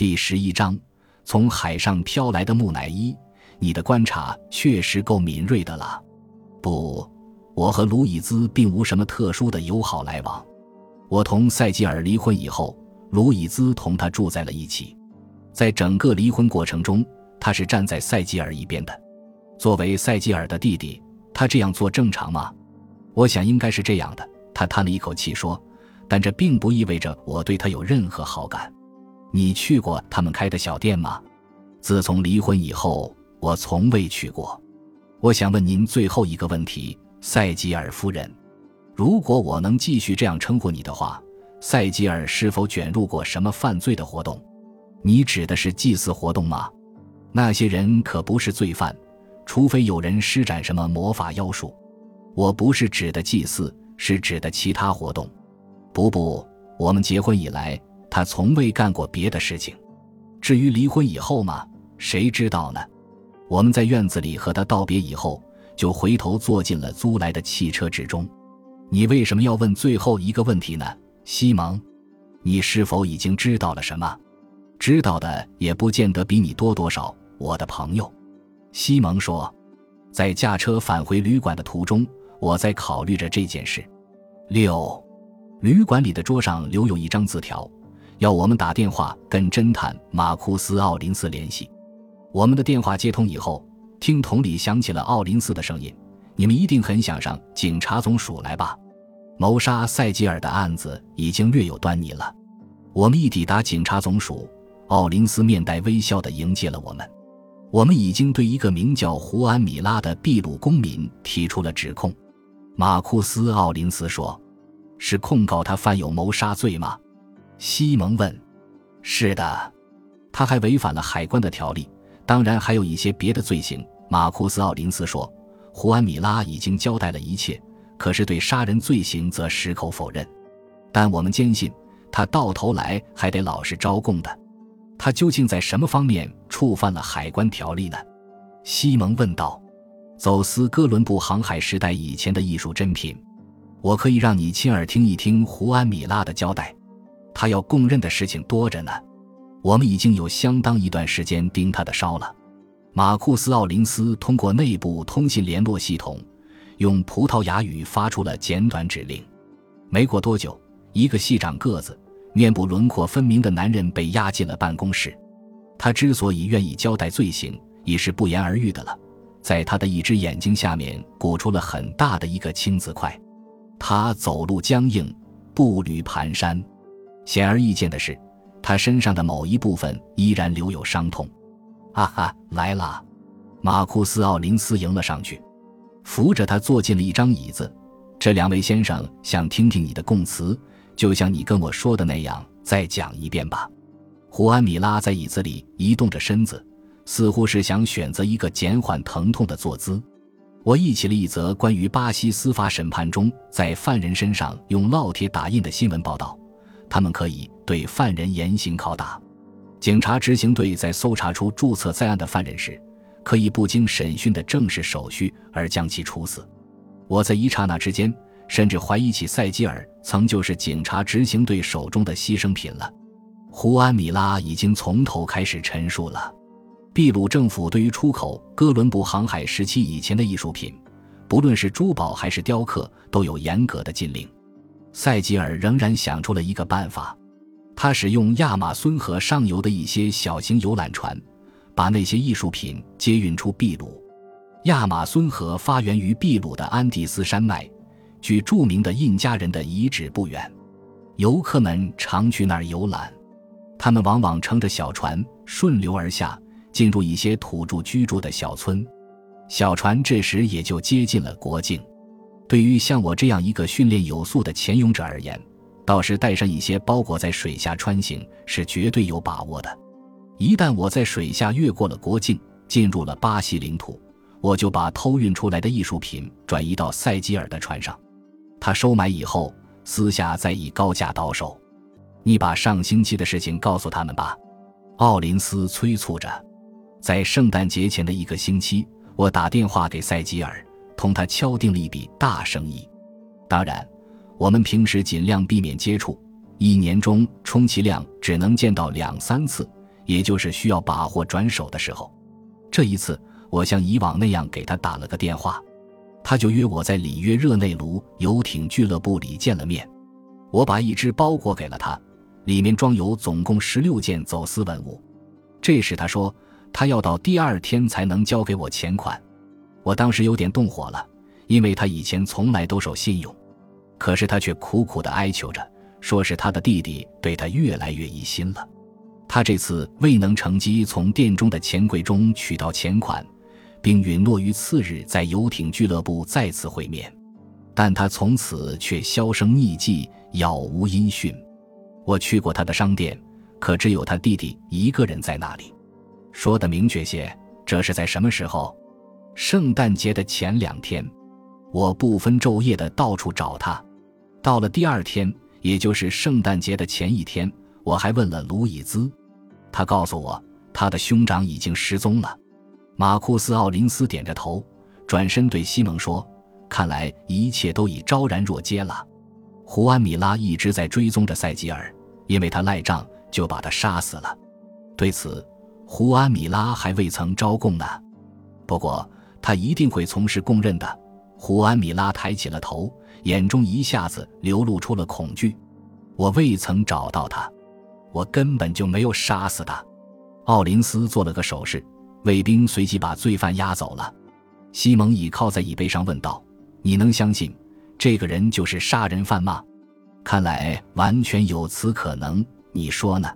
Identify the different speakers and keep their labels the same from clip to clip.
Speaker 1: 第十一章，从海上飘来的木乃伊。你的观察确实够敏锐的了。不，我和卢以兹并无什么特殊的友好来往。我同塞吉尔离婚以后，卢以兹同他住在了一起。在整个离婚过程中，他是站在塞吉尔一边的。作为塞吉尔的弟弟，他这样做正常吗？我想应该是这样的。他叹了一口气说：“但这并不意味着我对他有任何好感。”你去过他们开的小店吗？自从离婚以后。我从未去过，我想问您最后一个问题，塞吉尔夫人，如果我能继续这样称呼你的话，塞吉尔是否卷入过什么犯罪的活动？你指的是祭祀活动吗？那些人可不是罪犯，除非有人施展什么魔法妖术。我不是指的祭祀，是指的其他活动。不不，我们结婚以来，他从未干过别的事情。至于离婚以后嘛，谁知道呢？我们在院子里和他道别以后，就回头坐进了租来的汽车之中。你为什么要问最后一个问题呢，西蒙？你是否已经知道了什么？知道的也不见得比你多多少，我的朋友。西蒙说，在驾车返回旅馆的途中，我在考虑着这件事。六，旅馆里的桌上留有一张字条，要我们打电话跟侦探马库斯·奥林斯联系。我们的电话接通以后，听筒里响起了奥林斯的声音：“你们一定很想上警察总署来吧？谋杀塞吉尔的案子已经略有端倪了。”我们一抵达警察总署，奥林斯面带微笑地迎接了我们。我们已经对一个名叫胡安·米拉的秘鲁公民提出了指控。马库斯·奥林斯说：“是控告他犯有谋杀罪吗？”西蒙问：“是的，他还违反了海关的条例。”当然还有一些别的罪行，马库斯·奥林斯说。胡安·米拉已经交代了一切，可是对杀人罪行则矢口否认。但我们坚信，他到头来还得老实招供的。他究竟在什么方面触犯了海关条例呢？西蒙问道。走私哥伦布航海时代以前的艺术珍品，我可以让你亲耳听一听胡安·米拉的交代。他要供认的事情多着呢。我们已经有相当一段时间盯他的梢了。马库斯·奥林斯通过内部通信联络系统，用葡萄牙语发出了简短指令。没过多久，一个细长个子、面部轮廓分明的男人被押进了办公室。他之所以愿意交代罪行，已是不言而喻的了。在他的一只眼睛下面鼓出了很大的一个青字块。他走路僵硬，步履蹒跚。显而易见的是。他身上的某一部分依然留有伤痛。哈哈，来了！马库斯·奥林斯迎了上去，扶着他坐进了一张椅子。这两位先生想听听你的供词，就像你跟我说的那样，再讲一遍吧。胡安·米拉在椅子里移动着身子，似乎是想选择一个减缓疼痛的坐姿。我忆起了一则关于巴西司法审判中在犯人身上用烙铁打印的新闻报道。他们可以对犯人严刑拷打。警察执行队在搜查出注册在案的犯人时，可以不经审讯的正式手续而将其处死。我在一刹那之间，甚至怀疑起塞基尔曾就是警察执行队手中的牺牲品了。胡安·米拉已经从头开始陈述了：秘鲁政府对于出口哥伦布航海时期以前的艺术品，不论是珠宝还是雕刻，都有严格的禁令。塞吉尔仍然想出了一个办法，他使用亚马孙河上游的一些小型游览船，把那些艺术品接运出秘鲁。亚马孙河发源于秘鲁的安第斯山脉，距著名的印加人的遗址不远。游客们常去那儿游览，他们往往乘着小船顺流而下，进入一些土著居住的小村。小船这时也就接近了国境。对于像我这样一个训练有素的潜泳者而言，倒是带上一些包裹在水下穿行是绝对有把握的。一旦我在水下越过了国境，进入了巴西领土，我就把偷运出来的艺术品转移到塞吉尔的船上，他收买以后，私下再以高价倒手。你把上星期的事情告诉他们吧，奥林斯催促着。在圣诞节前的一个星期，我打电话给塞吉尔。同他敲定了一笔大生意，当然，我们平时尽量避免接触，一年中充其量只能见到两三次，也就是需要把货转手的时候。这一次，我像以往那样给他打了个电话，他就约我在里约热内卢游艇俱乐部里见了面。我把一只包裹给了他，里面装有总共十六件走私文物。这时他说他要到第二天才能交给我钱款。我当时有点动火了，因为他以前从来都守信用，可是他却苦苦地哀求着，说是他的弟弟对他越来越疑心了。他这次未能乘机从店中的钱柜中取到钱款，并允诺于次日在游艇俱乐部再次会面，但他从此却销声匿迹，杳无音讯。我去过他的商店，可只有他弟弟一个人在那里。说的明确些，这是在什么时候？圣诞节的前两天，我不分昼夜的到处找他。到了第二天，也就是圣诞节的前一天，我还问了卢以兹。他告诉我，他的兄长已经失踪了。马库斯·奥林斯点着头，转身对西蒙说：“看来一切都已昭然若揭了。胡安·米拉一直在追踪着塞吉尔，因为他赖账，就把他杀死了。对此，胡安·米拉还未曾招供呢。不过，他一定会从事供认的。”胡安·米拉抬起了头，眼中一下子流露出了恐惧。我未曾找到他。我根本就没有杀死他，奥林斯做了个手势，卫兵随即把罪犯押走了。西蒙倚靠在椅背上问道：“你能相信这个人就是杀人犯吗？”看来完全有此可能，你说呢？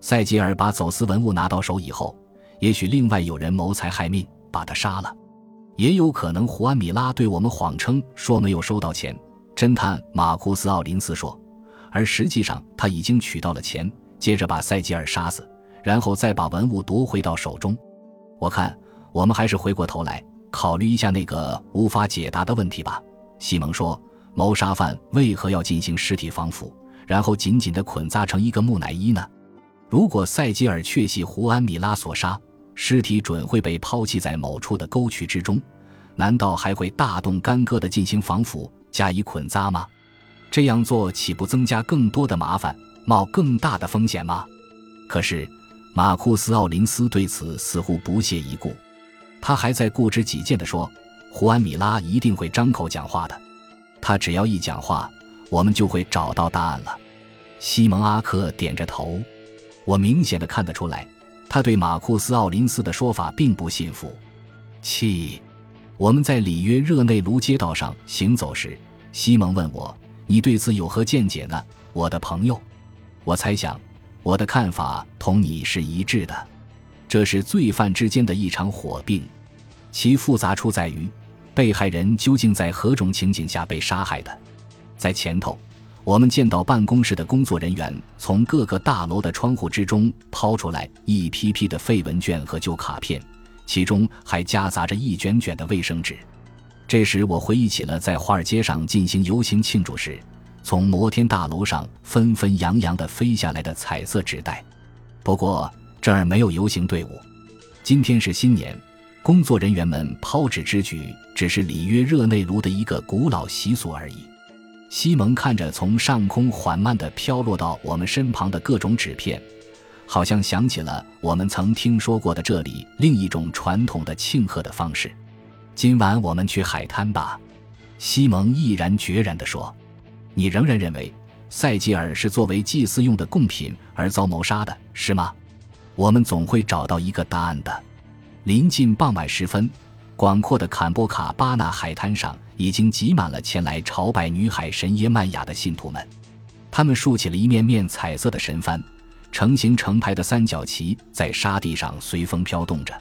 Speaker 1: 塞吉尔把走私文物拿到手以后，也许另外有人谋财害命把他杀了，也有可能胡安·米拉对我们谎称说没有收到钱。侦探马库斯·奥林斯说，而实际上他已经取到了钱。接着把塞吉尔杀死，然后再把文物夺回到手中。我看我们还是回过头来考虑一下那个无法解答的问题吧。西蒙说：“谋杀犯为何要进行尸体防腐，然后紧紧地捆扎成一个木乃伊呢？如果塞吉尔确系胡安·米拉所杀，尸体准会被抛弃在某处的沟渠之中。难道还会大动干戈地进行防腐加以捆扎吗？这样做岂不增加更多的麻烦？”冒更大的风险吗？可是，马库斯·奥林斯对此似乎不屑一顾。他还在固执己见地说：“胡安·米拉一定会张口讲话的。他只要一讲话，我们就会找到答案了。”西蒙·阿克点着头。我明显的看得出来，他对马库斯·奥林斯的说法并不信服。七，我们在里约热内卢街道上行走时，西蒙问我：“你对此有何见解呢，我的朋友？”我猜想，我的看法同你是一致的。这是罪犯之间的一场火并，其复杂处在于，被害人究竟在何种情景下被杀害的。在前头，我们见到办公室的工作人员从各个大楼的窗户之中抛出来一批批的废文卷和旧卡片，其中还夹杂着一卷卷的卫生纸。这时，我回忆起了在华尔街上进行游行庆祝时。从摩天大楼上纷纷扬扬地飞下来的彩色纸袋，不过这儿没有游行队伍。今天是新年，工作人员们抛纸之举只是里约热内卢的一个古老习俗而已。西蒙看着从上空缓慢地飘落到我们身旁的各种纸片，好像想起了我们曾听说过的这里另一种传统的庆贺的方式。今晚我们去海滩吧，西蒙毅然决然地说。你仍然认为塞吉尔是作为祭祀用的贡品而遭谋杀的，是吗？我们总会找到一个答案的。临近傍晚时分，广阔的坎波卡巴纳海滩上已经挤满了前来朝拜女海神耶曼雅的信徒们。他们竖起了一面面彩色的神幡，成形成排的三角旗在沙地上随风飘动着。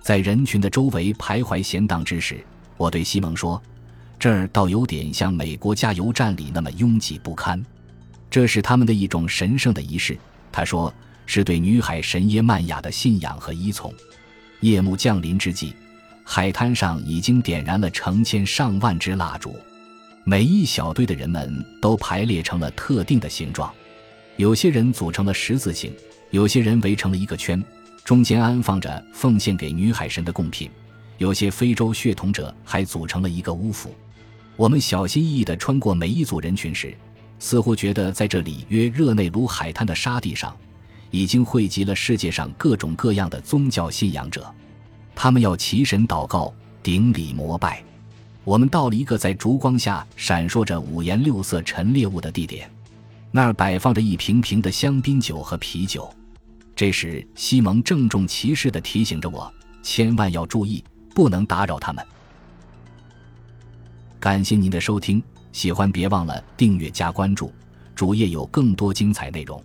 Speaker 1: 在人群的周围徘徊闲荡之时，我对西蒙说。这儿倒有点像美国加油站里那么拥挤不堪，这是他们的一种神圣的仪式。他说，是对女海神耶曼雅的信仰和依从。夜幕降临之际，海滩上已经点燃了成千上万支蜡烛，每一小队的人们都排列成了特定的形状，有些人组成了十字形，有些人围成了一个圈，中间安放着奉献给女海神的贡品，有些非洲血统者还组成了一个巫府。我们小心翼翼地穿过每一组人群时，似乎觉得在这里约热内卢海滩的沙地上，已经汇集了世界上各种各样的宗教信仰者，他们要祈神祷告、顶礼膜拜。我们到了一个在烛光下闪烁着五颜六色陈列物的地点，那儿摆放着一瓶瓶的香槟酒和啤酒。这时，西蒙郑重其事地提醒着我，千万要注意，不能打扰他们。感谢您的收听，喜欢别忘了订阅加关注，主页有更多精彩内容。